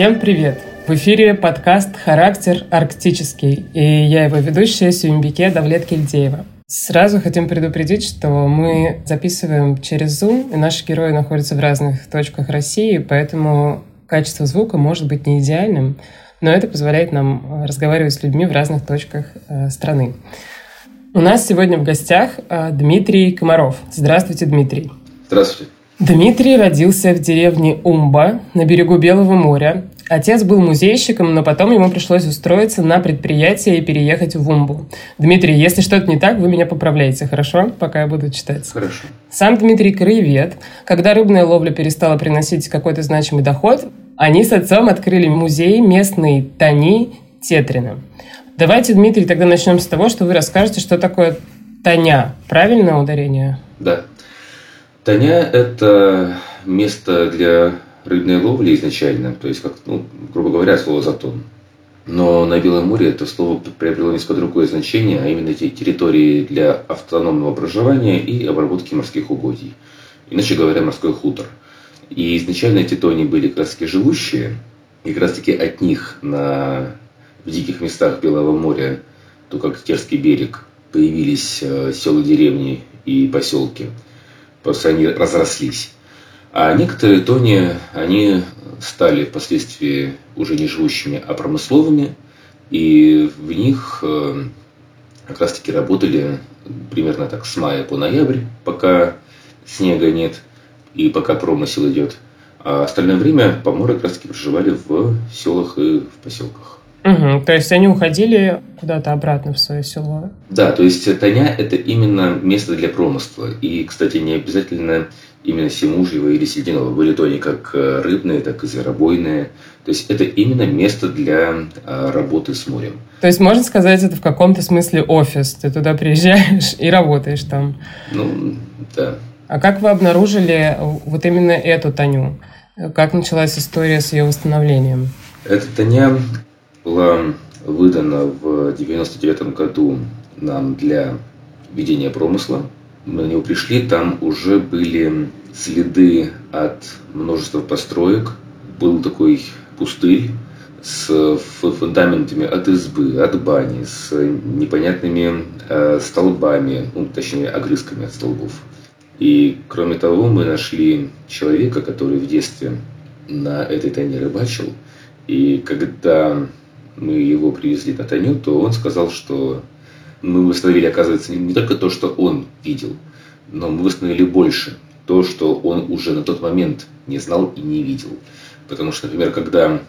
Всем привет! В эфире подкаст «Характер арктический» и я его ведущая Сюмбике Давлет Кильдеева. Сразу хотим предупредить, что мы записываем через Zoom, и наши герои находятся в разных точках России, поэтому качество звука может быть не идеальным, но это позволяет нам разговаривать с людьми в разных точках э, страны. У нас сегодня в гостях э, Дмитрий Комаров. Здравствуйте, Дмитрий. Здравствуйте. Дмитрий родился в деревне Умба на берегу Белого моря. Отец был музейщиком, но потом ему пришлось устроиться на предприятие и переехать в Умбу. Дмитрий, если что-то не так, вы меня поправляете, хорошо? Пока я буду читать. Хорошо. Сам Дмитрий краевед. Когда рыбная ловля перестала приносить какой-то значимый доход, они с отцом открыли музей местной Тани Тетрина. Давайте, Дмитрий, тогда начнем с того, что вы расскажете, что такое Таня. Правильное ударение? Да. Таня – это место для рыбной ловли изначально, то есть, как, ну, грубо говоря, слово «затон». Но на Белом море это слово приобрело несколько другое значение, а именно эти территории для автономного проживания и обработки морских угодий. Иначе говоря, морской хутор. И изначально эти тони были как раз таки живущие, и как раз таки от них на, в диких местах Белого моря, то как Терский берег, появились э, села, деревни и поселки – просто они разрослись. А некоторые тони, они стали впоследствии уже не живущими, а промысловыми, и в них э, как раз таки работали примерно так с мая по ноябрь, пока снега нет и пока промысел идет. А остальное время поморы как раз таки проживали в селах и в поселках. Угу, то есть они уходили куда-то обратно в свое село? Да, то есть Таня – это именно место для промысла. И, кстати, не обязательно именно Семужьего или Сединова. Были тони как э, рыбные, так и зверобойные. То есть это именно место для э, работы с морем. То есть можно сказать, это в каком-то смысле офис. Ты туда приезжаешь и работаешь там. Ну, да. А как вы обнаружили вот именно эту Таню? Как началась история с ее восстановлением? Эта Таня была выдана в 99 году нам для ведения промысла. Мы на него пришли, там уже были следы от множества построек. Был такой пустырь с фундаментами от избы, от бани, с непонятными э, столбами, ну, точнее, огрызками от столбов. И, кроме того, мы нашли человека, который в детстве на этой тайне рыбачил. И когда мы его привезли на Таню, то он сказал, что мы восстановили, оказывается, не только то, что он видел, но мы восстановили больше. То, что он уже на тот момент не знал и не видел. Потому что, например, когда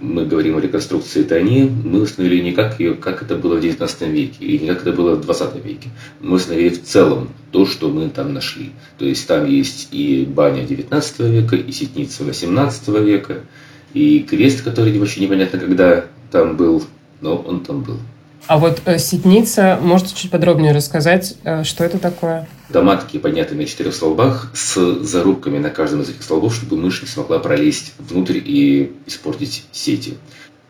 мы говорим о реконструкции Тани, мы восстановили не как, ее, как это было в 19 веке, или не как это было в 20 веке. Мы восстановили в целом то, что мы там нашли. То есть там есть и баня 19 века, и сетница 18 века, и крест, который вообще непонятно когда там был, но он там был. А вот э, ситница, можете чуть подробнее рассказать, э, что это такое? Дома такие поднятые на четырех столбах с зарубками на каждом из этих столбов, чтобы мышь не смогла пролезть внутрь и испортить сети.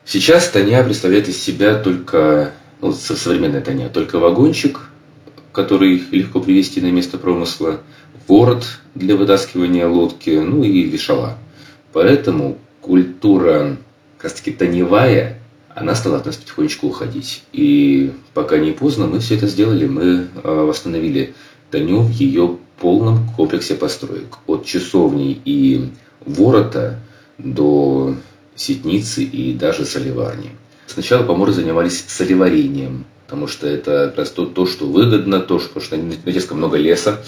Сейчас Таня представляет из себя только, ну, современная Таня, только вагончик, который легко привести на место промысла, ворот для вытаскивания лодки, ну и вешала. Поэтому культура как раз таки тоневая она стала от нас потихонечку уходить. И пока не поздно, мы все это сделали. Мы а, восстановили Таню в ее полном комплексе построек. От часовни и ворота до сетницы и даже соливарни. Сначала поморы занимались соливарением, потому что это раз то, то что выгодно, то, что, что на Теском много леса,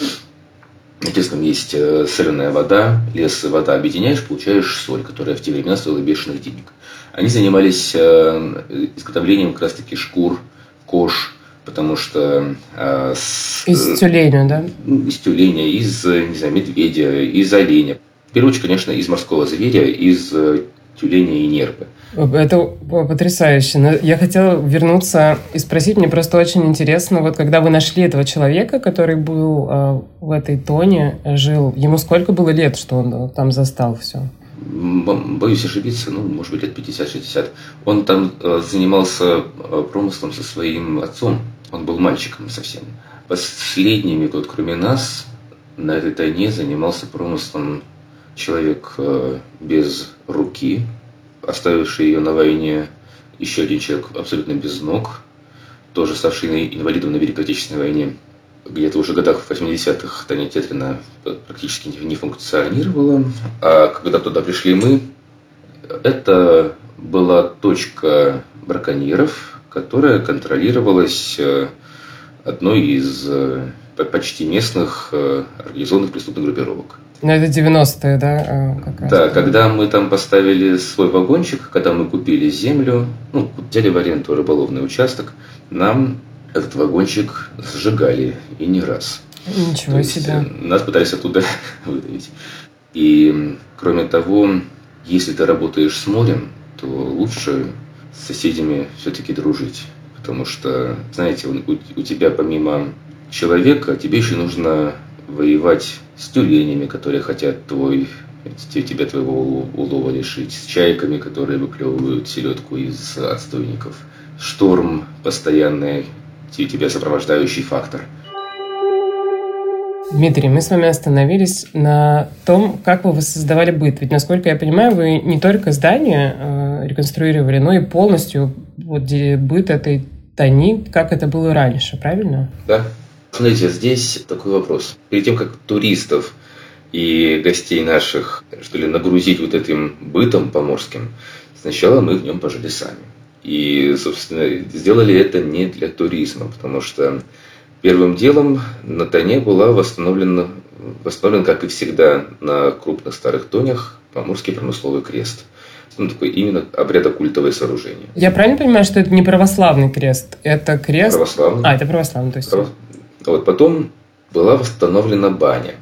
Теском есть э, соленая вода, лес и вода объединяешь, получаешь соль, которая в те времена стоила бешеных денег. Они занимались э, изготовлением как раз-таки шкур, кож, потому что... Э, с, из тюленя, да? Из тюленя, из, не знаю, медведя, из оленя. В первую очередь, конечно, из морского зверя, из тюленя и нерпы. Это потрясающе. Но я хотела вернуться и спросить, мне просто очень интересно, вот когда вы нашли этого человека, который был э, в этой тоне, жил, ему сколько было лет, что он там застал все? боюсь ошибиться, ну, может быть, лет 50-60. Он там э, занимался э, промыслом со своим отцом. Он был мальчиком совсем. Последними, вот, кроме нас, на этой тайне занимался промыслом человек э, без руки, оставивший ее на войне еще один человек абсолютно без ног, тоже ставший инвалидом на Великой Отечественной войне. Где-то уже в годах 80-х Таня Тетрина практически не функционировала. А когда туда пришли мы, это была точка браконьеров, которая контролировалась э, одной из э, почти местных организованных преступных группировок. Ну, это 90-е, да? Как раз. Да, когда мы там поставили свой вагончик, когда мы купили землю, ну, взяли в аренду рыболовный участок, нам этот вагончик сжигали и не раз. Ничего То себе. Есть, нас пытались оттуда выдавить. И, кроме того, если ты работаешь с морем, то лучше с соседями все-таки дружить. Потому что, знаете, у, у тебя помимо человека, тебе еще нужно воевать с тюленями, которые хотят твой, тебя твоего улова лишить, с чайками, которые выклевывают селедку из отстойников. Шторм постоянный, тебя сопровождающий фактор – Дмитрий, мы с вами остановились на том, как вы воссоздавали быт. Ведь, насколько я понимаю, вы не только здание э, реконструировали, но и полностью вот, быт этой Тани, как это было раньше, правильно? Да. Смотрите, здесь такой вопрос. Перед тем, как туристов и гостей наших, что ли, нагрузить вот этим бытом поморским, сначала мы в нем пожили сами. И, собственно, сделали это не для туризма, потому что Первым делом на Тоне была восстановлена, восстановлен, как и всегда, на крупных старых тонях Поморский промысловый крест. Ну, такой именно обрядокультовое сооружение. Я правильно понимаю, что это не православный крест? Это крест... Православный. А, это православный, то есть... Право... Вот потом была восстановлена баня.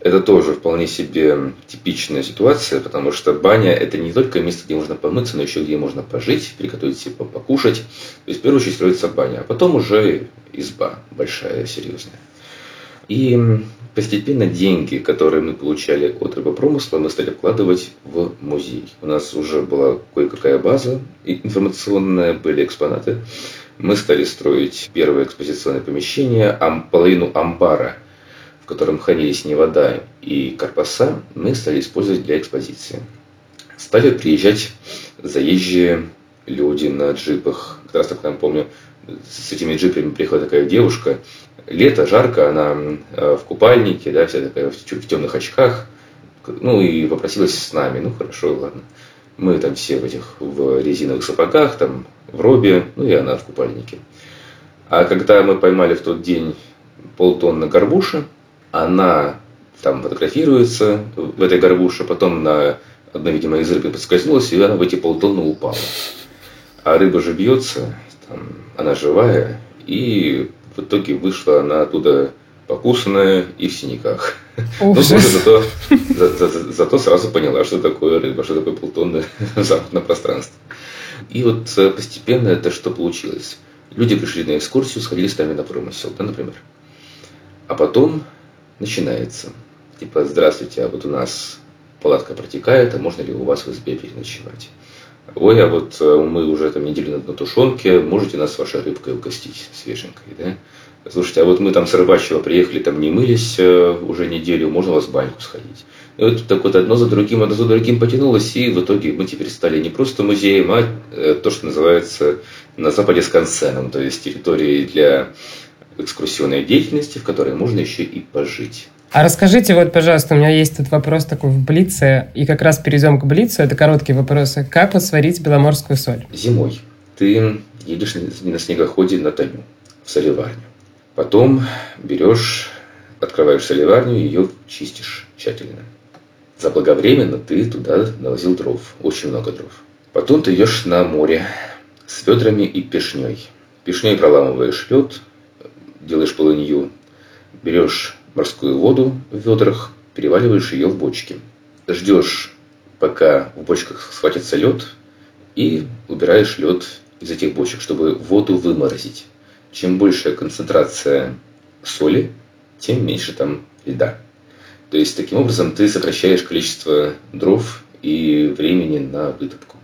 Это тоже вполне себе типичная ситуация, потому что баня – это не только место, где можно помыться, но еще где можно пожить, приготовить себе покушать. То есть, в первую очередь, строится баня, а потом уже изба большая, серьезная. И постепенно деньги, которые мы получали от рыбопромысла, мы стали вкладывать в музей. У нас уже была кое-какая база информационная, были экспонаты. Мы стали строить первое экспозиционное помещение, половину амбара – в котором хранились не вода и корпуса, мы стали использовать для экспозиции. Стали приезжать заезжие люди на джипах. Как раз так я помню, с этими джипами приходит такая девушка. Лето, жарко, она э, в купальнике, да, вся такая в темных очках. Ну и попросилась с нами. Ну хорошо, ладно. Мы там все в этих в резиновых сапогах, там в робе, ну и она в купальнике. А когда мы поймали в тот день полтонны горбуша, она там фотографируется в этой горбуше, потом на одной, видимо, из рыбы подскользнулась, и она в эти полтонны упала. А рыба же бьется, она живая, и в итоге вышла она оттуда покусанная и в синяках. Но тоже зато, за, за, зато сразу поняла, что такое рыба, что такое полтонны в замкнутом пространстве. И вот э, постепенно это что получилось. Люди пришли на экскурсию, сходили с нами на промысел, да, например. А потом начинается. Типа, здравствуйте, а вот у нас палатка протекает, а можно ли у вас в избе переночевать? Ой, а вот э, мы уже там неделю на, тушенке, можете нас вашей рыбкой угостить свеженькой, да? Слушайте, а вот мы там с рыбачьего приехали, там не мылись э, уже неделю, можно у вас в баньку сходить? И вот так вот одно за другим, одно за другим потянулось, и в итоге мы теперь стали не просто музеем, а э, то, что называется на Западе скансеном, то есть территорией для экскурсионной деятельности, в которой можно еще и пожить. А расскажите, вот, пожалуйста, у меня есть тут вопрос такой в Блице, и как раз перейдем к Блицу, это короткие вопросы. Как вот сварить беломорскую соль? Зимой. Ты едешь на снегоходе на Таню, в соливарню. Потом берешь, открываешь соливарню, ее чистишь тщательно. Заблаговременно ты туда навозил дров, очень много дров. Потом ты идешь на море с ведрами и пешней. Пешней проламываешь лед, делаешь полынью, берешь морскую воду в ведрах, переваливаешь ее в бочки. Ждешь, пока в бочках схватится лед, и убираешь лед из этих бочек, чтобы воду выморозить. Чем большая концентрация соли, тем меньше там льда. То есть, таким образом, ты сокращаешь количество дров и времени на вытопку.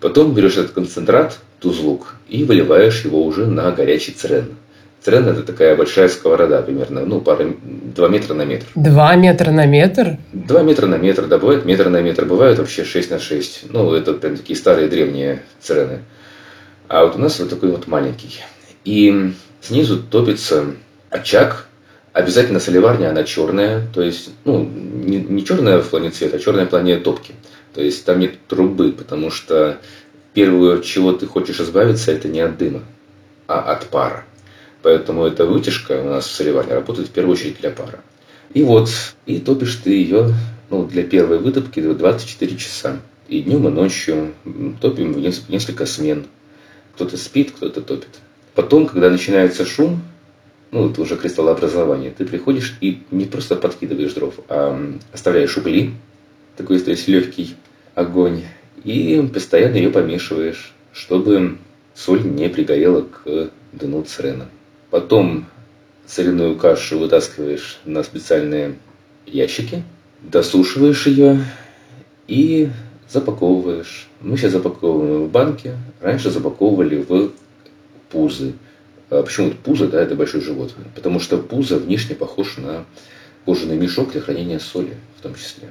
Потом берешь этот концентрат, тузлук, и выливаешь его уже на горячий црен. Црен – это такая большая сковорода примерно, ну, пара, 2 метра на метр. 2 метра на метр? 2 метра на метр, да, бывает метр на метр, бывают вообще 6 на 6. Ну, это прям такие старые древние црены. А вот у нас вот такой вот маленький. И снизу топится очаг, обязательно соливарня, она черная, то есть, ну, не, не черная в плане цвета, а черная в плане топки. То есть там нет трубы, потому что первое, от чего ты хочешь избавиться, это не от дыма, а от пара. Поэтому эта вытяжка у нас в соливарне работает в первую очередь для пара. И вот, и топишь ты ее ну, для первой вытопки 24 часа. И днем, и ночью топим в несколько смен. Кто-то спит, кто-то топит. Потом, когда начинается шум, ну, это уже кристаллообразование, ты приходишь и не просто подкидываешь дров, а оставляешь угли, такой, то есть легкий огонь, и постоянно ее помешиваешь, чтобы соль не пригорела к дну црена. Потом соляную кашу вытаскиваешь на специальные ящики, досушиваешь ее и запаковываешь. Мы сейчас запаковываем в банки, раньше запаковывали в пузы. А почему это пузо, да, это большое животное? Потому что пузо внешне похож на кожаный мешок для хранения соли в том числе.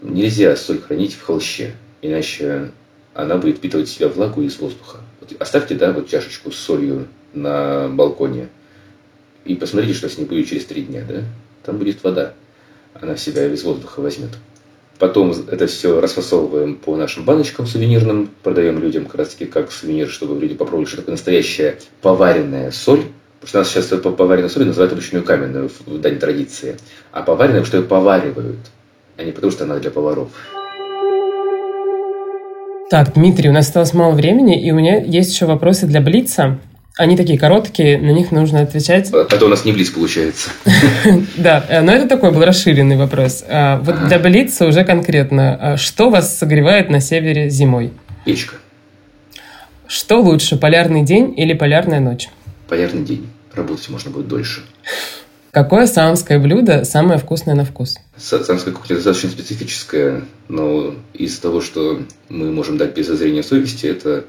Нельзя соль хранить в холще, иначе она будет впитывать в себя влагу из воздуха. Вот оставьте, да, вот чашечку с солью на балконе и посмотрите, что с ней будет через три дня, да? Там будет вода. Она себя из воздуха возьмет. Потом это все расфасовываем по нашим баночкам сувенирным, продаем людям как раз таки как сувенир, чтобы люди попробовали, что такое настоящая поваренная соль. Потому что у нас сейчас поваренная соль называют ручную каменную в дань традиции. А поваренная, что ее поваривают, а не потому что она для поваров. Так, Дмитрий, у нас осталось мало времени, и у меня есть еще вопросы для Блица. Они такие короткие, на них нужно отвечать. Это у нас не Блиц получается. Да, но это такой был расширенный вопрос. А, вот для Блица уже конкретно. А, что вас согревает на севере зимой? Печка. Что лучше, полярный день или полярная ночь? Полярный день. Работать можно будет дольше. Какое самское блюдо самое вкусное на вкус? Самская кухня достаточно специфическая, но из того, что мы можем дать без зазрения совести, это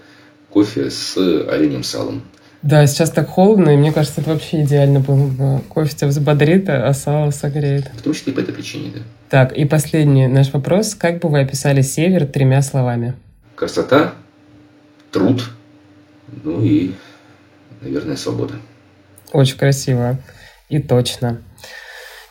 кофе с оленем салом. Да, сейчас так холодно, и мне кажется, это вообще идеально было бы. Кофе тебя взбодрит, а сало согреет. В том числе и по этой причине, да. Так, и последний наш вопрос. Как бы вы описали север тремя словами? Красота, труд, ну и, наверное, свобода. Очень красиво и точно.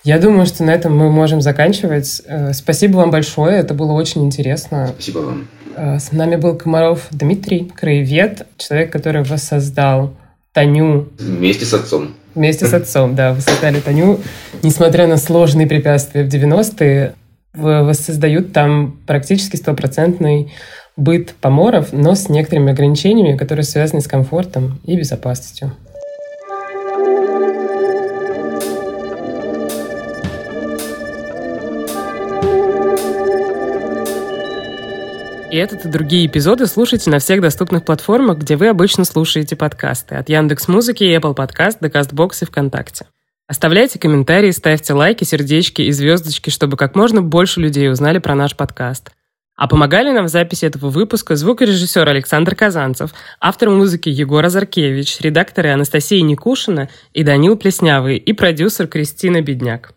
Я думаю, что на этом мы можем заканчивать. Э, спасибо вам большое, это было очень интересно. Спасибо вам. Э, с нами был Комаров Дмитрий, краевед, человек, который воссоздал Таню. Вместе с отцом. Вместе с отцом, да. Вы создали Таню. Несмотря на сложные препятствия в 90-е, воссоздают там практически стопроцентный быт поморов, но с некоторыми ограничениями, которые связаны с комфортом и безопасностью. И этот и другие эпизоды слушайте на всех доступных платформах, где вы обычно слушаете подкасты. От Яндекс Музыки, Apple Podcast до Castbox и ВКонтакте. Оставляйте комментарии, ставьте лайки, сердечки и звездочки, чтобы как можно больше людей узнали про наш подкаст. А помогали нам в записи этого выпуска звукорежиссер Александр Казанцев, автор музыки Егор Азаркевич, редакторы Анастасия Никушина и Данил Плеснявый и продюсер Кристина Бедняк.